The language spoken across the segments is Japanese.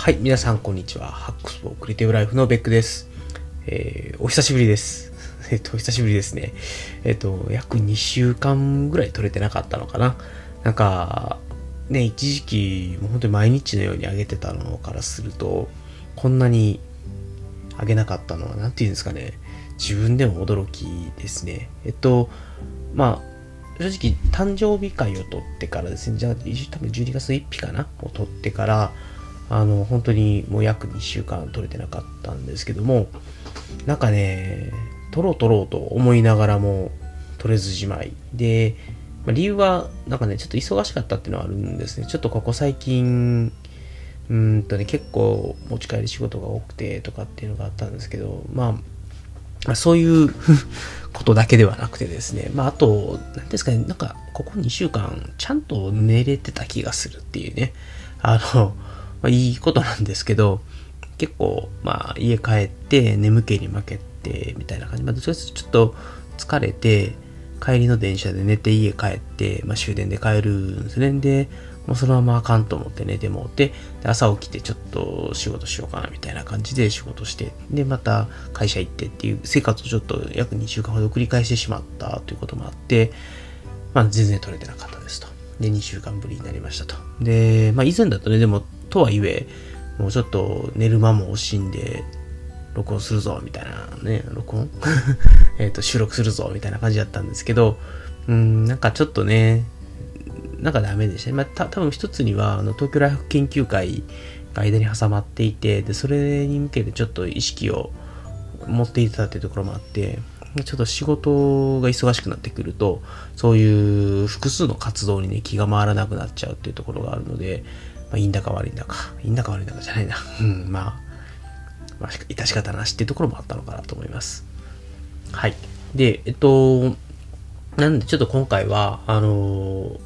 はい、皆さんこんにちは。ハックスフォークリティブライフのベックです。えー、お久しぶりです。えっと、お久しぶりですね。えっと、約2週間ぐらい撮れてなかったのかな。なんか、ね、一時期、もう本当に毎日のように上げてたのからすると、こんなに上げなかったのは、なんていうんですかね。自分でも驚きですね。えっと、まあ、正直、誕生日会を取ってからですね、じゃあ、多分12月1日かなを取ってから、あの、本当にもう約2週間取れてなかったんですけども、なんかね、取ろう取ろうと思いながらも取れずじまい。で、まあ理由は、なんかね、ちょっと忙しかったっていうのはあるんですね。ちょっとここ最近、うんとね、結構持ち帰り仕事が多くてとかっていうのがあったんですけど、まあ、そういう ことだけではなくてですね、まあ、あと、なんですかね、なんか、ここ2週間、ちゃんと寝れてた気がするっていうね、あの、まあ、いいことなんですけど、結構、まあ、家帰って眠気に負けて、みたいな感じ。まあ、どちらかというとちょっと疲れて、帰りの電車で寝て家帰って、まあ、終電で帰るんですね。で、もうそのままあかんと思って寝てもうて、で朝起きてちょっと仕事しようかなみたいな感じで仕事して、で、また会社行ってっていう生活をちょっと約2週間ほど繰り返してしまったということもあって、まあ全然取れてなかったですと。で、2週間ぶりになりましたと。で、まあ以前だとね、でも、とはいえ、もうちょっと寝る間も惜しんで、録音するぞ、みたいなね、録音？えっと、収録するぞ、みたいな感じだったんですけど、うん、なんかちょっとね、なんかダメでしたね。まあ、た多分一つには、あの、東京ライフ研究会が間に挟まっていて、で、それに向けてちょっと意識を持っていたっていうところもあって、ちょっと仕事が忙しくなってくると、そういう複数の活動にね、気が回らなくなっちゃうっていうところがあるので、まあ、いいんだか悪いんだか、いいんだか悪いんだかじゃないな。うん、まあ、まあ、致し方なしっていうところもあったのかなと思います。はい。で、えっと、なんでちょっと今回は、あの、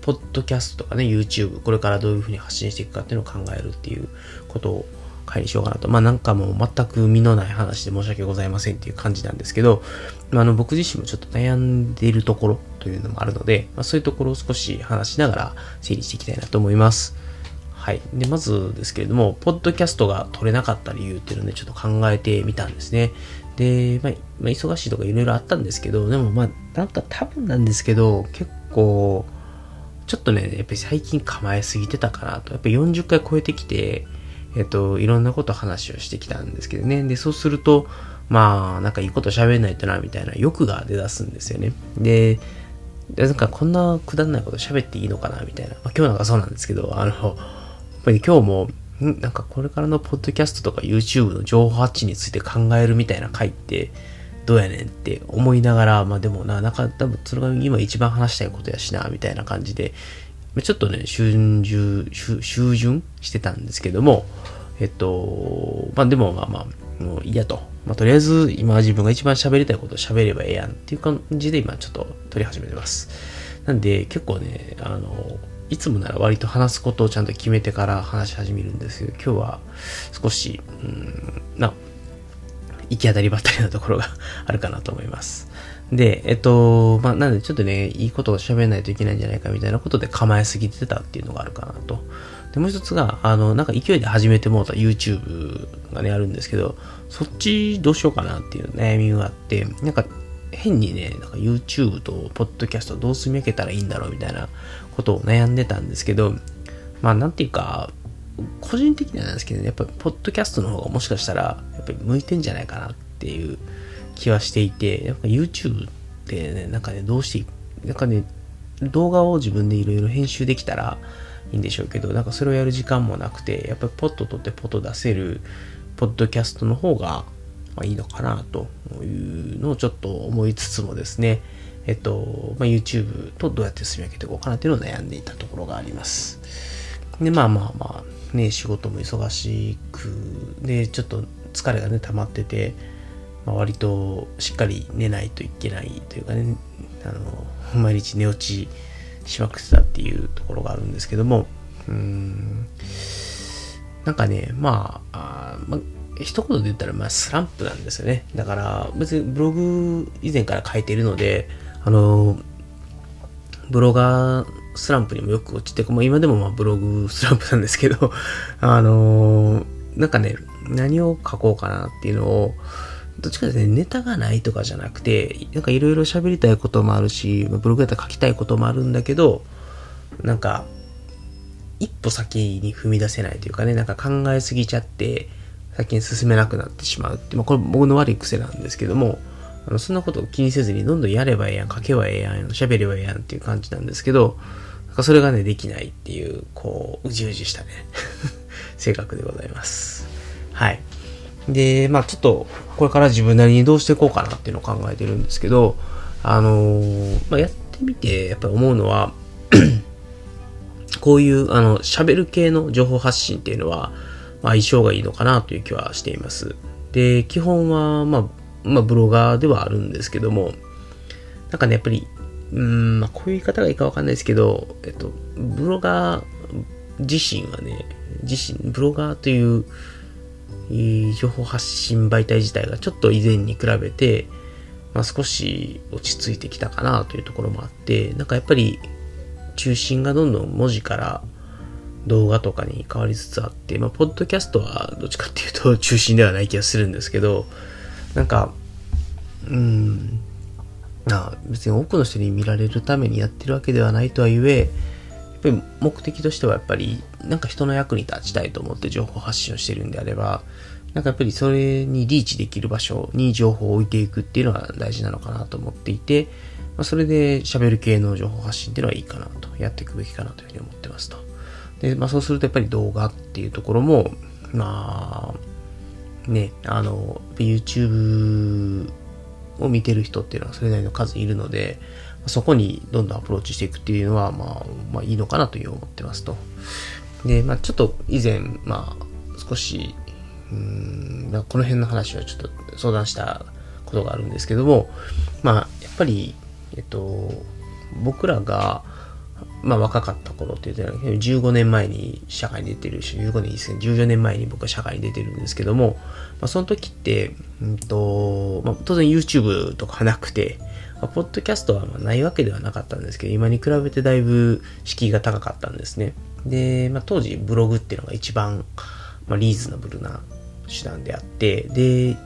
ポッドキャストとかね、YouTube、これからどういうふうに発信していくかっていうのを考えるっていうことを会にしようかなと。まあなんかもう全く身のない話で申し訳ございませんっていう感じなんですけど、まあ、あの僕自身もちょっと悩んでいるところというのもあるので、まあ、そういうところを少し話しながら整理していきたいなと思います。はい。で、まずですけれども、ポッドキャストが撮れなかった理由っていうのをね、ちょっと考えてみたんですね。で、まあ、まあ、忙しいとかいろいろあったんですけど、でもまあ、なんか多分なんですけど、結構、ちょっとね、やっぱり最近構えすぎてたかなと。やっぱり40回超えてきて、えっと、いろんなこと話をしてきたんですけどね。で、そうすると、まあ、なんかいいこと喋んないとな、みたいな欲が出だすんですよね。で、なんかこんなくだらないこと喋っていいのかな、みたいな。まあ、今日なんかそうなんですけど、あの、っぱり今日も、なんかこれからのポッドキャストとか YouTube の情報発信について考えるみたいな回って、どうやねんって思いながら、まあでもな、なんか多分それが今一番話したいことやしな、みたいな感じで、ちょっとね、集中、集集準してたんですけども、えっと、まあでもまあまあ、もういいやと。まあとりあえず今自分が一番喋りたいことを喋ればええやんっていう感じで今ちょっと撮り始めてます。なんで結構ね、あの、いつもなら割と話すことをちゃんと決めてから話し始めるんですけど、今日は少し、うん、な、行き当たりばったりなところがあるかなと思います。で、えっと、まあ、なんでちょっとね、いいことを喋らないといけないんじゃないかみたいなことで構えすぎてたっていうのがあるかなと。で、もう一つが、あの、なんか勢いで始めてもうた YouTube がね、あるんですけど、そっちどうしようかなっていう悩みがあって、なんか変にね、なんか YouTube と Podcast どう住み分けたらいいんだろうみたいなことを悩んでたんですけど、まあ、なんていうか、個人的にはなんですけど、ね、やっぱりポッドキャストの方がもしかしたらやっぱり向いてんじゃないかなっていう気はしていて、やっぱ YouTube ってね、なんかね、どうして、なんかね、動画を自分でいろいろ編集できたらいいんでしょうけど、なんかそれをやる時間もなくて、やっぱりポッと撮ってポッと出せるポッドキャストの方が、まあ、いいのかなというのをちょっと思いつつもですね、えっと、まあ、YouTube とどうやって進み分けていこうかなっていうのを悩んでいたところがあります。で、まあまあまあ、ね、仕事も忙しく、で、ちょっと疲れがね、溜まってて、まあ、割としっかり寝ないといけないというかね、あの、毎日寝落ちしまくってたっていうところがあるんですけども、うーん、なんかね、まあ、あまあ、一言で言ったら、まあ、スランプなんですよね。だから、別にブログ以前から書いているので、あの、ブロガースランプにもよく落ちて、まあ、今でもまあブログスランプなんですけど、あの、なんかね、何を書こうかなっていうのを、どっちかですね、ネタがないとかじゃなくて、なんかいろいろ喋りたいこともあるし、ブログやったら書きたいこともあるんだけど、なんか、一歩先に踏み出せないというかね、なんか考えすぎちゃって、先に進めなくなってしまうって、まあこれ僕の悪い癖なんですけども、あのそんなことを気にせずにどんどんやればええやん、書けばええやん、喋ればええやんっていう感じなんですけど、なんかそれがね、できないっていう、こう、うじうじしたね、性格でございます。はい。で、まあちょっと、これから自分なりにどうしていこうかなっていうのを考えてるんですけど、あのー、まあやってみて、やっぱり思うのは こういう、あの、喋る系の情報発信っていうのは、まあ相性がいいのかなという気はしています。で、基本は、まあ、まあ、ブロガーではあるんですけども、なんかね、やっぱり、うん、まあ、こういう言い方がいいかわかんないですけど、えっと、ブロガー自身はね、自身、ブロガーという情報発信媒体自体がちょっと以前に比べて、まあ、少し落ち着いてきたかなというところもあって、なんかやっぱり中心がどんどん文字から動画とかに変わりつつあって、まあ、ポッドキャストはどっちかっていうと中心ではない気がするんですけど、なんか、うん、あ別に多くの人に見られるためにやってるわけではないとはいえ、やっぱり目的としてはやっぱり、なんか人の役に立ちたいと思って情報発信をしてるんであれば、なんかやっぱりそれにリーチできる場所に情報を置いていくっていうのが大事なのかなと思っていて、まあ、それで喋る系の情報発信っていうのはいいかなと、やっていくべきかなというふうに思ってますと。で、まあそうするとやっぱり動画っていうところも、まあ、ね、あの、YouTube を見てる人っていうのはそれなりの数いるので、そこにどんどんアプローチしていくっていうのは、まあ、まあいいのかなという思ってますと。で、まあちょっと以前、まあ少し、うん、この辺の話はちょっと相談したことがあるんですけども、まあやっぱり、えっと、僕らが、まあ若かった頃って言ってた15年前に社会に出てるし、15年いいですね、14年前に僕は社会に出てるんですけども、まあその時って、うんと、まあ当然 YouTube とかなくて、まあ、ポッドキャストはまあないわけではなかったんですけど、今に比べてだいぶ敷居が高かったんですね。で、まあ当時ブログっていうのが一番、まあ、リーズナブルな手段であって、で、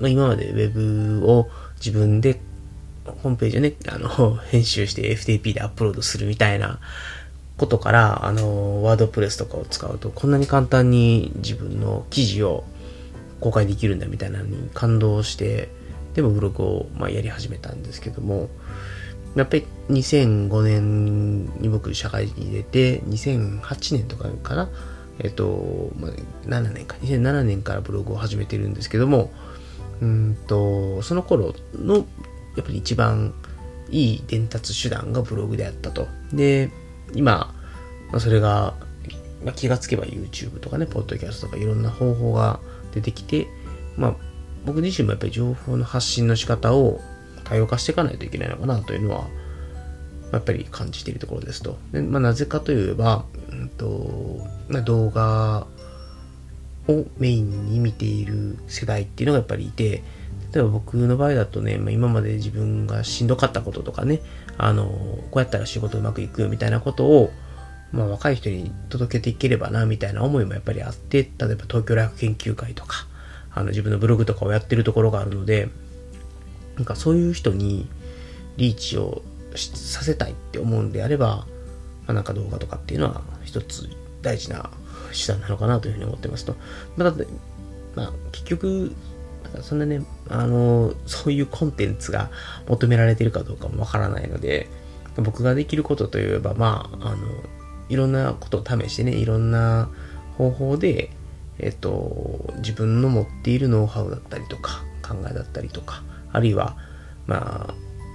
まあ、今まで Web を自分でホームページをね、あの、編集して FTP でアップロードするみたいなことから、あの、ワードプレスとかを使うと、こんなに簡単に自分の記事を公開できるんだみたいなのに感動して、でもブログを、まあ、やり始めたんですけども、やっぱり2005年に僕社会人に出て、2008年とかかな、えっと、まあ、7年か、2007年からブログを始めてるんですけども、うんと、その頃のやっぱり一番いい伝達手段がブログであったと。で、今、まあ、それが、まあ、気がつけば YouTube とかね、ポッドキャストとかいろんな方法が出てきて、まあ、僕自身もやっぱり情報の発信の仕方を多様化していかないといけないのかなというのは、やっぱり感じているところですと。でまあ、なぜかといえば、うんとまあ、動画をメインに見ている世代っていうのがやっぱりいて、例えば僕の場合だとね、まあ、今まで自分がしんどかったこととかね、あの、こうやったら仕事うまくいくよみたいなことを、まあ、若い人に届けていければな、みたいな思いもやっぱりあって、例えば東京大学研究会とか、あの、自分のブログとかをやってるところがあるので、なんかそういう人にリーチをさせたいって思うんであれば、まあ、なんか動画とかっていうのは一つ大事な手段なのかなというふうに思ってますと。まあ、まあ、結局、そんなね、あの、そういうコンテンツが求められてるかどうかもわからないので、僕ができることといえば、まあ、あの、いろんなことを試してね、いろんな方法で、えっと、自分の持っているノウハウだったりとか、考えだったりとか、あるいは、まあ、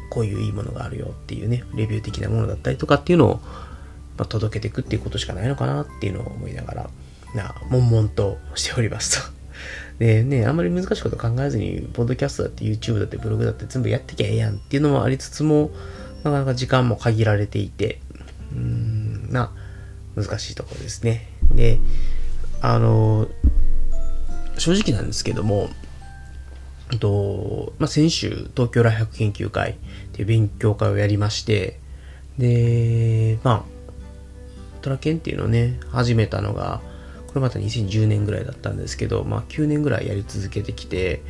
こういういいものがあるよっていうね、レビュー的なものだったりとかっていうのを、まあ、届けていくっていうことしかないのかなっていうのを思いながら、な、悶々としておりますと。でね、あんまり難しいこと考えずに、ポッドキャストだって YouTube だってブログだって全部やってきゃええやんっていうのもありつつも、なかなか時間も限られていて、うーん、な、難しいところですね。で、あの、正直なんですけども、と、まあ、先週、東京大学研究会っていう勉強会をやりまして、で、まあ、トラケンっていうのをね、始めたのが、これまた2010年ぐらいだったんですけど、まあ9年ぐらいやり続けてきて、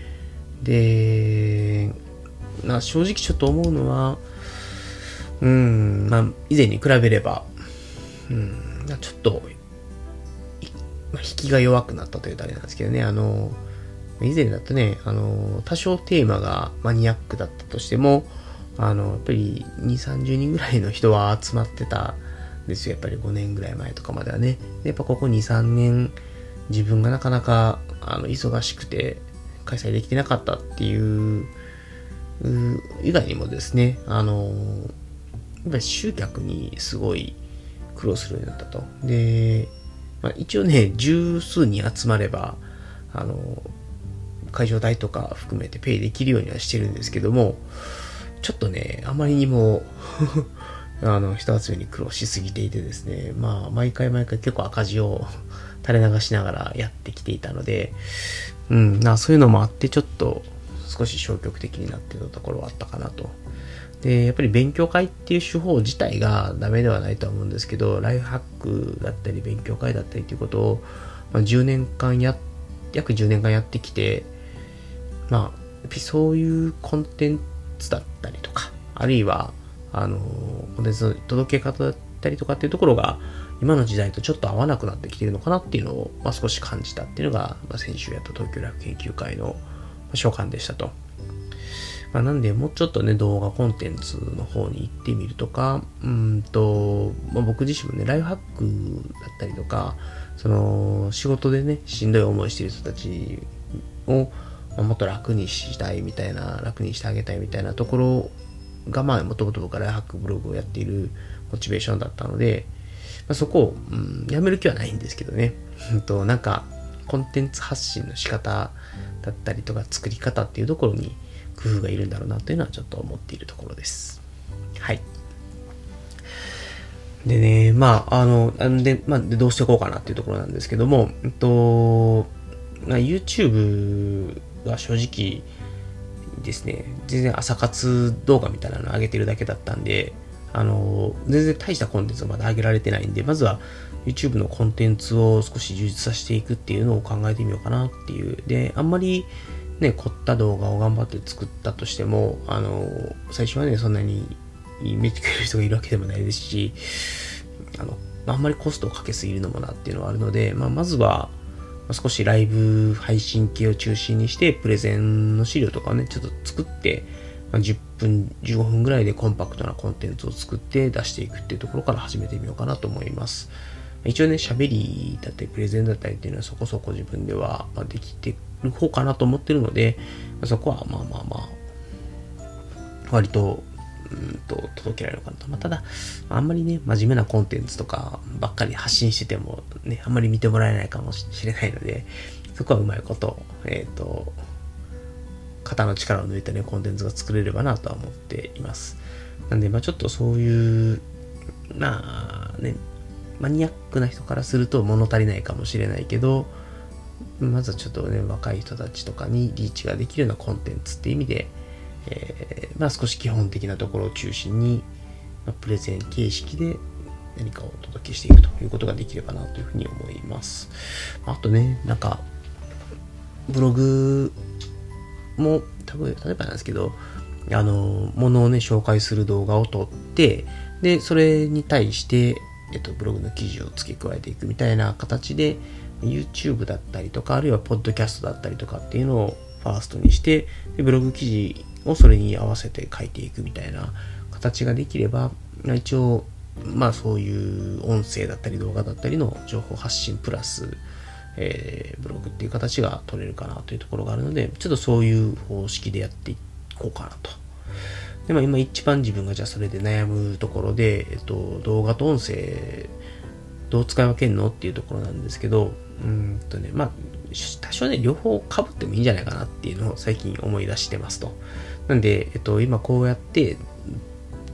で、な正直ちょっと思うのは、うん、まあ以前に比べれば、うん、ちょっと、まあ、引きが弱くなったというとあれなんですけどね、あの、以前だとね、あの、多少テーマがマニアックだったとしても、あの、やっぱり2、30人ぐらいの人は集まってたですよ。やっぱり5年ぐらい前とかまではね。やっぱここ2、3年、自分がなかなか、あの、忙しくて、開催できてなかったっていう、う以外にもですね、あの、やっぱり集客にすごい苦労するようになったと。で、まあ、一応ね、十数人集まれば、あの、会場代とか含めてペイできるようにはしてるんですけども、ちょっとね、あまりにもあの、人集めに苦労しすぎていてですね、まあ、毎回毎回結構赤字を 垂れ流しながらやってきていたので、うん、なそういうのもあって、ちょっと少し消極的になってたところはあったかなと。で、やっぱり勉強会っていう手法自体がダメではないとは思うんですけど、ライフハックだったり勉強会だったりっていうことを、まあ、10年間や、約10年間やってきて、まあ、そういうコンテンツだったりとか、あるいは、あの、コンテンツの届け方だったりとかっていうところが、今の時代とちょっと合わなくなってきてるのかなっていうのを、まあ、少し感じたっていうのが、まあ、先週やった東京ラフ研究会の所感でしたと。まあ、なんで、もうちょっとね、動画コンテンツの方に行ってみるとか、うんと、まあ、僕自身もね、ライフハックだったりとか、その、仕事でね、しんどい思いしてる人たちを、もっと楽にしたいみたいな、楽にしてあげたいみたいなところが、まあ、もともと僕はライハックブログをやっているモチベーションだったので、まあ、そこを、うん、やめる気はないんですけどね。と、なんか、コンテンツ発信の仕方だったりとか作り方っていうところに工夫がいるんだろうなというのはちょっと思っているところです。はい。でね、まあ、あの、なんで、まあ、どうしていこうかなっていうところなんですけども、えっと、まあ、YouTube が正直ですね、全然朝活動画みたいなの上げてるだけだったんで、あの、全然大したコンテンツをまだ上げられてないんで、まずは YouTube のコンテンツを少し充実させていくっていうのを考えてみようかなっていう。で、あんまりね、凝った動画を頑張って作ったとしても、あの、最初はね、そんなに見てくれる人がいるわけでもないですし、あの、あんまりコストをかけすぎるのもなっていうのはあるので、まあ、まずは、少しライブ配信系を中心にして、プレゼンの資料とかをね、ちょっと作って、ま、10分、15分ぐらいでコンパクトなコンテンツを作って出していくっていうところから始めてみようかなと思います。一応ね、喋りだったり、プレゼンだったりっていうのはそこそこ自分ではできてる方かなと思ってるので、そこはまあまあまあ、割とうんと届けられるかなと。まあ、ただ、あんまりね、真面目なコンテンツとかばっかり発信しててもね、あんまり見てもらえないかもしれないので、そこはうまいこと、えっ、ー、と、肩の力を抜いたね、コンテンツが作れればなとは思っています。なんで、まあちょっとそういう、まあね、マニアックな人からすると物足りないかもしれないけど、まずはちょっとね、若い人たちとかにリーチができるようなコンテンツっていう意味で、えー、まあ、少し基本的なところを中心に、まあ、プレゼン形式で何かをお届けしていくということができればなというふうに思います。あとね、なんか、ブログも、多分、例えばなんですけど、あの、ものをね、紹介する動画を撮って、で、それに対して、えっと、ブログの記事を付け加えていくみたいな形で、YouTube だったりとか、あるいはポッドキャストだったりとかっていうのをファーストにして、でブログ記事をそれに合わせて書いていくみたいな形ができれば、一応、まあそういう音声だったり動画だったりの情報発信プラス、えー、ブログっていう形が取れるかなというところがあるので、ちょっとそういう方式でやっていこうかなと。で、まあ今一番自分がじゃあそれで悩むところで、えっと、動画と音声、どう使い分けるのっていうところなんですけど、うんとね、まあ、多少ね、両方被ってもいいんじゃないかなっていうのを最近思い出してますと。なんで、えっと、今こうやって、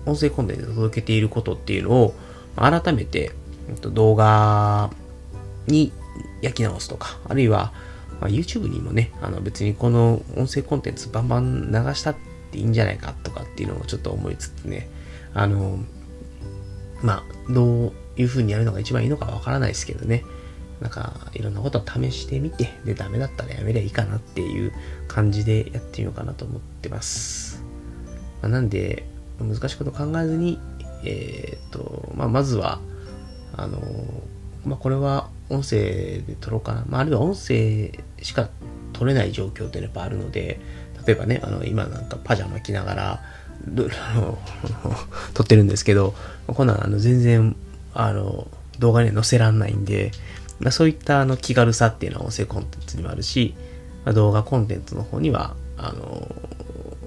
音声コンテンツを届けていることっていうのを、改めて、えっと、動画に焼き直すとか、あるいは、まあ、YouTube にもね、あの別にこの音声コンテンツバンバン流したっていいんじゃないかとかっていうのをちょっと思いつつね、あの、まあ、どういう風にやるのが一番いいのかわからないですけどね。なんか、いろんなことを試してみて、で、ダメだったらやめりゃいいかなっていう感じでやってみようかなと思ってます。まあ、なんで、難しいこと考えずに、えっ、と、まあ、まずは、あの、まあ、これは音声で撮ろうかな。まあ、あるいは音声しか撮れない状況ってやっぱあるので、例えばね、あの、今なんかパジャマ着ながら、撮ってるんですけど、こんなんあの全然、あの、動画には載せらんないんで、ま、そういったあの気軽さっていうのは音声コンテンツにもあるし、まあ、動画コンテンツの方には、あの、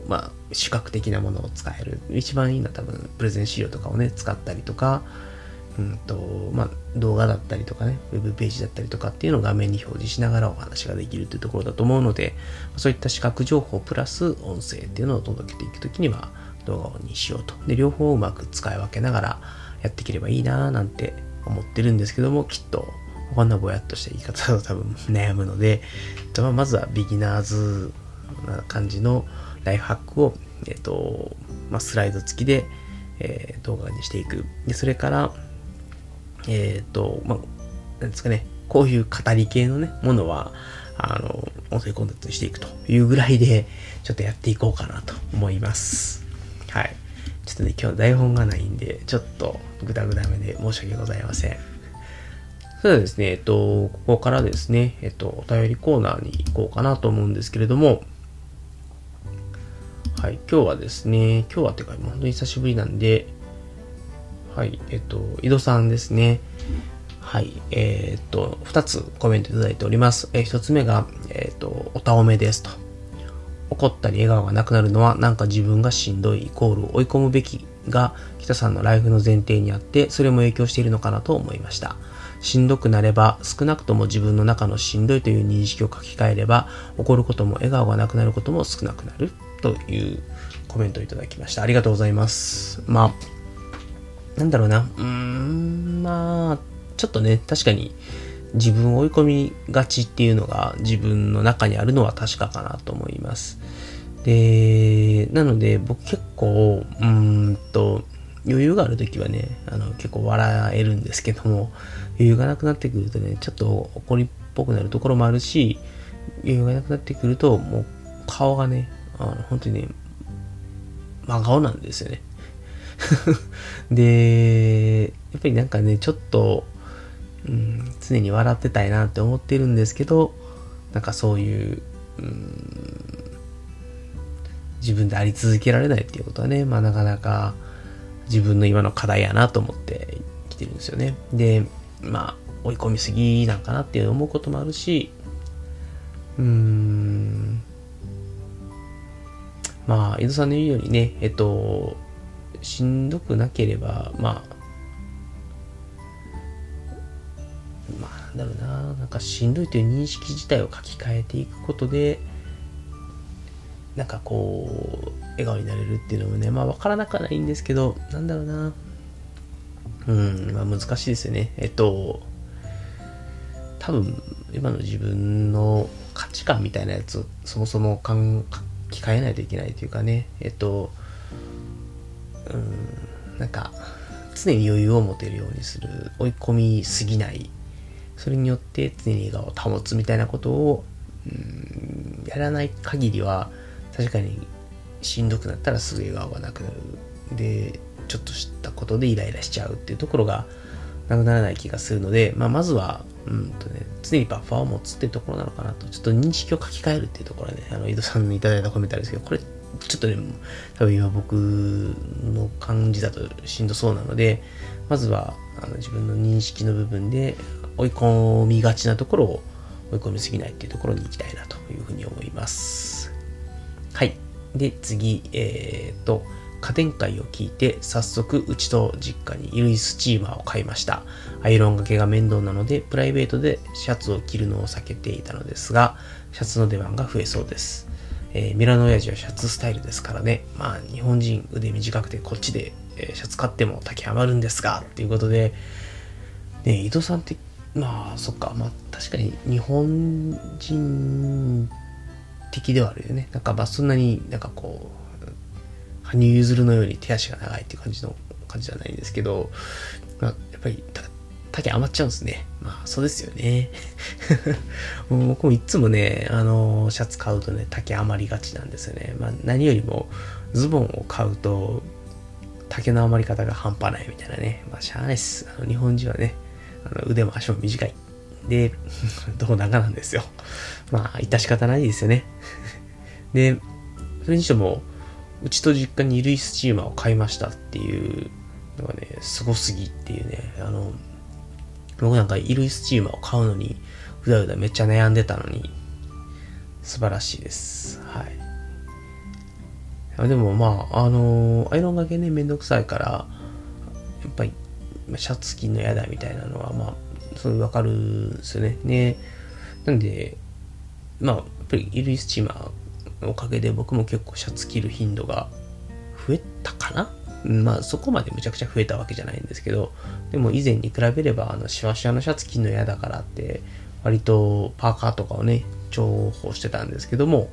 まあ、視覚的なものを使える。一番いいのは多分、プレゼン資料とかをね、使ったりとか、うんと、まあ、動画だったりとかね、ウェブページだったりとかっていうのを画面に表示しながらお話ができるというところだと思うので、そういった視覚情報プラス音声っていうのを届けていくときには動画にしようと。で、両方をうまく使い分けながらやっていければいいなぁなんて思ってるんですけども、きっとこんなぼやっとした言い方だと多分悩むので、まあ、まずはビギナーズな感じのライフハックを、えっと、まあ、スライド付きで、えー動画にしていく。で、それから、えっ、と、まあ、なんですかね、こういう語り系のね、ものは、あの、音声コンテンツにしていくというぐらいで、ちょっとやっていこうかなと思います。はい。ちょっとね、今日台本がないんで、ちょっとグダグダめで申し訳ございません。それですね、えっと、ここからですね、えっと、お便りコーナーに行こうかなと思うんですけれども、はい、今日はですね、今日はっていうか、本当に久しぶりなんで、はい、えっと、井戸さんですね。はい、えーっと、二つコメントいただいております。えー一つ目が、えーっと、おたおめですと。怒ったり笑顔がなくなるのは、なんか自分がしんどいイコール追い込むべきが、北さんのライフの前提にあって、それも影響しているのかなと思いました。しんどくなれば、少なくとも自分の中のしんどいという認識を書き換えれば、怒ることも笑顔がなくなることも少なくなるというコメントをいただきました。ありがとうございます。まあ、なんだろうな。うーん、まあ、ちょっとね、確かに自分を追い込みがちっていうのが自分の中にあるのは確かかなと思います。で、なので僕結構、うーんと、余裕がある時はね、あの結構笑えるんですけども、余裕がなくなってくるとね、ちょっと怒りっぽくなるところもあるし、余裕がなくなってくると、もう顔がね、あの本当にね、真顔なんですよね。で、やっぱりなんかね、ちょっと、うん、常に笑ってたいなって思ってるんですけど、なんかそういう、うん、自分であり続けられないっていうことはね、まあなかなか自分の今の課題やなと思ってきてるんですよね。で、まあ追い込みすぎなんかなって思うこともあるし、うーん、まあ、井戸さんの言うようにね、えっと、しんどくなければ、まあ、まあ、なんだろうな、なんかしんどいという認識自体を書き換えていくことで、なんかこう、笑顔になれるっていうのもね、まあ分からなくはないんですけど、なんだろうな、うん、まあ難しいですよね。えっと、多分、今の自分の価値観みたいなやつをそもそも考書き換えないといけないというかね、えっと、うん、なんか、常に余裕を持てるようにする、追い込みすぎない、それによって常に笑顔を保つみたいなことを、うん、やらない限りは、確かにしんどくなったらすぐ笑顔がなくなる。で、ちょっとしたことでイライラしちゃうっていうところがなくならない気がするので、まあ、まずは、うんとね、常にバッファーを持つっていうところなのかなと、ちょっと認識を書き換えるっていうところはね、あの、井戸さんにいただいたコメントですけど、これ、ちょっとね、多分今僕の感じだとしんどそうなので、まずはあの自分の認識の部分で追い込みがちなところを追い込みすぎないっていうところに行きたいなというふうに思います。はい。で、次、えー、と、家電会を聞いて、早速、うちと実家に衣類スチーマーを買いました。アイロンがけが面倒なので、プライベートでシャツを着るのを避けていたのですが、シャツの出番が増えそうです。えーミラノ親父はシャツスタイルですからね。まあ、日本人腕短くてこっちで、えシャツ買っても竹余るんですが、っていうことで、ね、伊藤さんって、まあ、そっか、まあ、確かに日本人的ではあるよね。なんか、まあ、そんなになんかこう、羽生結弦のように手足が長いっていう感じの感じじゃないんですけど、まあ、やっぱり、竹余っちゃうんですね。まあ、そうですよね。僕もいつもね、あの、シャツ買うとね、竹余りがちなんですよね。まあ、何よりも、ズボンを買うと、竹の余り方が半端ないみたいなね。まあ、しゃあないっす。あの日本人はね、あの腕も足も短い。で、胴長なんですよ。まあ、致し方ないですよね。で、それにしても、うちと実家に衣類スチーマーを買いましたっていうのがね、すごすぎっていうね、あの、僕なんか衣類スチーマーを買うのに、うだうだめっちゃ悩んでたのに、素晴らしいです。はい。でもまあ、あのアイロンがけね、めんどくさいから、やっぱり、シャツ着んの嫌だみたいなのは、まあ、そういうわかるんですよね。ね。なんで、まあ、やっぱり衣類スチーマーおかげで僕も結構シャツ着る頻度が増えたかな？まあそこまでむちゃくちゃ増えたわけじゃないんですけど、でも以前に比べれば、あの、シワシワのシャツ着るの嫌だからって、割とパーカーとかをね、重宝してたんですけども、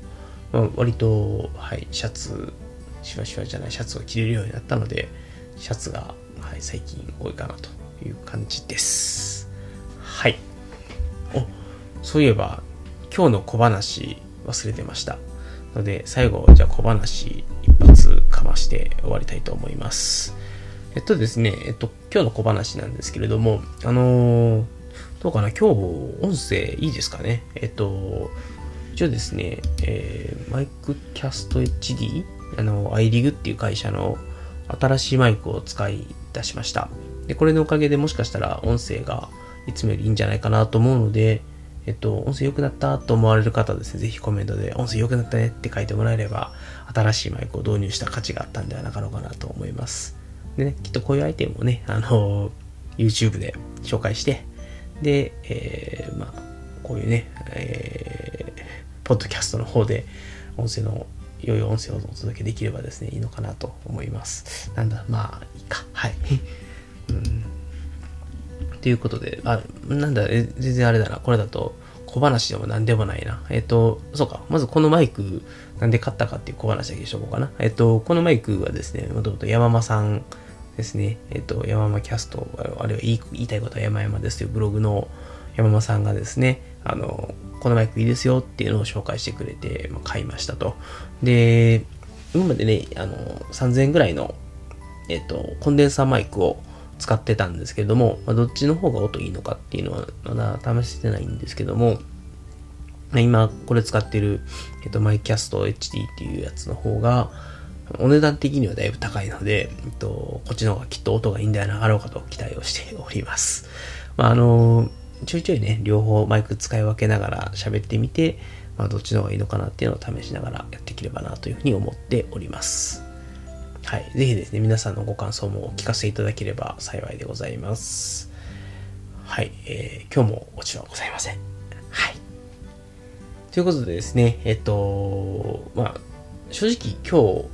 まあ、割と、はい、シャツ、シワシワじゃないシャツを着れるようになったので、シャツが、はい、最近多いかなという感じです。はい。お、そういえば、今日の小話忘れてました。ので、最後、じゃあ小話一発かまして終わりたいと思います。えっとですね、えっと、今日の小話なんですけれども、あのー、どうかな、今日、音声いいですかね？えっと、一応ですね、えー、マイクキャスト HD、あの、iRig っていう会社の新しいマイクを使い出しました。で、これのおかげでもしかしたら音声がいつもよりいいんじゃないかなと思うので、えっと、音声良くなったと思われる方はですね、ぜひコメントで音声良くなったねって書いてもらえれば、新しいマイクを導入した価値があったんではなかろうかなと思います。でね、きっとこういうアイテムをね、あの、YouTube で紹介して、で、えー、まあ、こういうね、えー、ポッドキャストの方で音声の良い音声をお届けできればですね、いいのかなと思います。なんだ、まあ、いいか。はい。うんということで、あ、なんだ、全然あれだな。これだと小話でも何でもないな。えっ、と、そうか。まずこのマイク、なんで買ったかっていう小話だけしとこうかな。えっ、と、このマイクはですね、もともと山間さんですね。えっ、と、山間キャスト、あるいは言い言いたいことは山々ですというブログの山間さんがですね、あの、このマイクいいですよっていうのを紹介してくれて、まあ、買いましたと。で、今までね、あの、3000円ぐらいの、えっ、と、コンデンサーマイクを使ってたんですけども、まあ、どっちの方が音いいのかっていうのはまだ試してないんですけども、ま、今これ使ってる、えっと、マイキャスト HD っていうやつの方が、お値段的にはだいぶ高いので、えっと、こっちの方がきっと音がいいんではなかろうかと期待をしております。まあ、あの、ちょいちょいね、両方マイク使い分けながら喋ってみて、まあ、どっちの方がいいのかなっていうのを試しながらやっていければなというふうに思っております。はい。ぜひですね、皆さんのご感想もお聞かせいただければ幸いでございます。はい。えー、今日もオチはございません。はい。ということでですね、えっと、まあ、正直今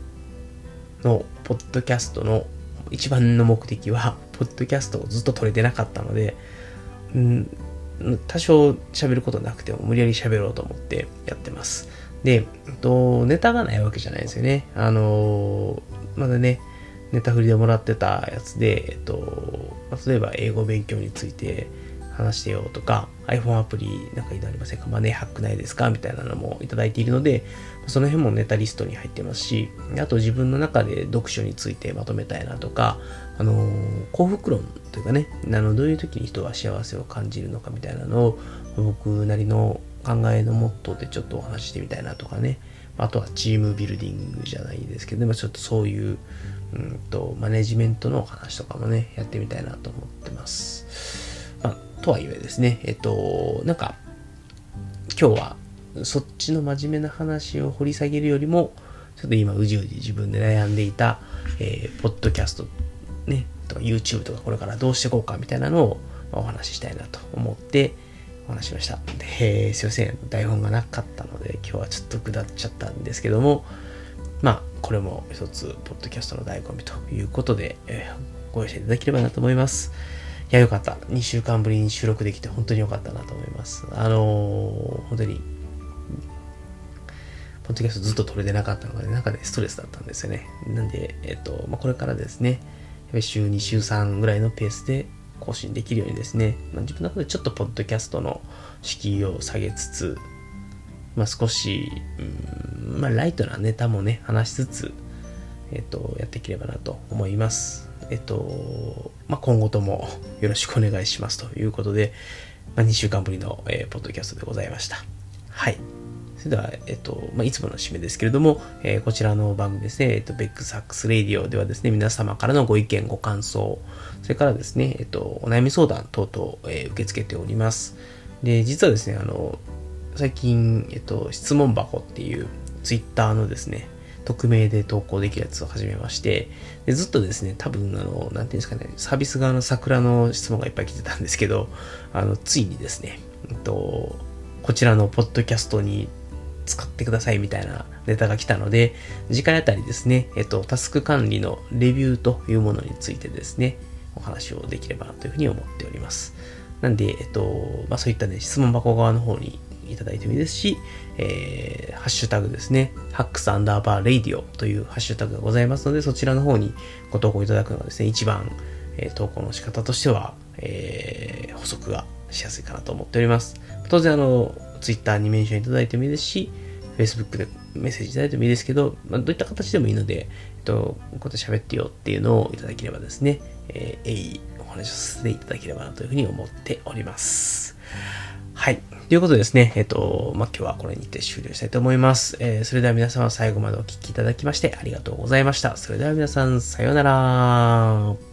日のポッドキャストの一番の目的は、ポッドキャストをずっと撮れてなかったので、ん多少喋ることなくても無理やり喋ろうと思ってやってます。で、えっと、ネタがないわけじゃないですよね。あのまだね、ネタ振りでもらってたやつで、えっと、例えば英語勉強について話してよとか、iPhone アプリなんかいいのありませんか？マネーハックないですか？みたいなのもいただいているので、その辺もネタリストに入ってますし、あと自分の中で読書についてまとめたいなとか、あの、幸福論というかね、あの、どういう時に人は幸せを感じるのかみたいなのを、僕なりの考えのモットーでちょっとお話してみたいなとかね、あとはチームビルディングじゃないですけど、ちょっとそういう、うんと、マネジメントの話とかもね、やってみたいなと思ってます。まあ、とはいえですね、えっと、なんか、今日はそっちの真面目な話を掘り下げるよりも、ちょっと今、うじうじ自分で悩んでいた、えー、ポッドキャスト、ね、とか YouTube とかこれからどうしていこうかみたいなのを、お話ししたいなと思って、話しました。で、すいません。台本がなかったので、今日はちょっと下っちゃったんですけども、まあ、これも一つ、ポッドキャストの醍醐味ということで、えー、ご容赦いただければなと思います。いや、よかった。2週間ぶりに収録できて本当によかったなと思います。あのー、本当に、ポッドキャストずっと撮れてなかったのが、中でストレスだったんですよね。なんで、えっ、ー、と、まあ、これからですね、週2週3ぐらいのペースで更新できるようにですね、まあ、自分の中でちょっとポッドキャストの敷居を下げつつ、まあ、少し、うんまあ、ライトなネタもね、話しつつ、えっと、やっていければなと思います。えっと、まあ、今後ともよろしくお願いしますということで、まあ、2週間ぶりの、えー、ポッドキャストでございました。はい。それでは、えっと、まあ、いつもの締めですけれども、えー、こちらの番組ですね、えっと、ベックサックスレディオではですね、皆様からのご意見、ご感想、それからですね、えっと、お悩み相談等々、えー、受け付けております。で、実はですね、あの、最近、えっと、質問箱っていう、ツイッターのですね、匿名で投稿できるやつを始めまして、でずっとですね、多分、あの、なんていうんですかね、サービス側の桜の質問がいっぱい来てたんですけど、あの、ついにですね、えっと、こちらのポッドキャストに使ってくださいみたいなネタが来たので、次回あたりですね、えっと、タスク管理のレビューというものについてですね、お話をできればなというふうに思っております。なんで、えっと、まあ、そういったね、質問箱側の方にいただいてもいいですし、えー、ハッシュタグですね、 hacks アンダーバーレイディオというハッシュタグがございますので、そちらの方にご投稿いただくのがですね、一番、えー、投稿の仕方としては、えー、補足がしやすいかなと思っております。当然、あの、Twitter にメンションいただいてもいいですし、Facebook でメッセージいただいてもいいですけど、まあ、どういった形でもいいので、えっと、こうやって喋ってよっていうのをいただければですね、えー、えいお話をさせていただければなというふうに思っております。はい。ということでですね、えっと、まあ、今日はこれにて終了したいと思います。えー、それでは皆様最後までお聴きいただきましてありがとうございました。それでは皆さん、さようなら。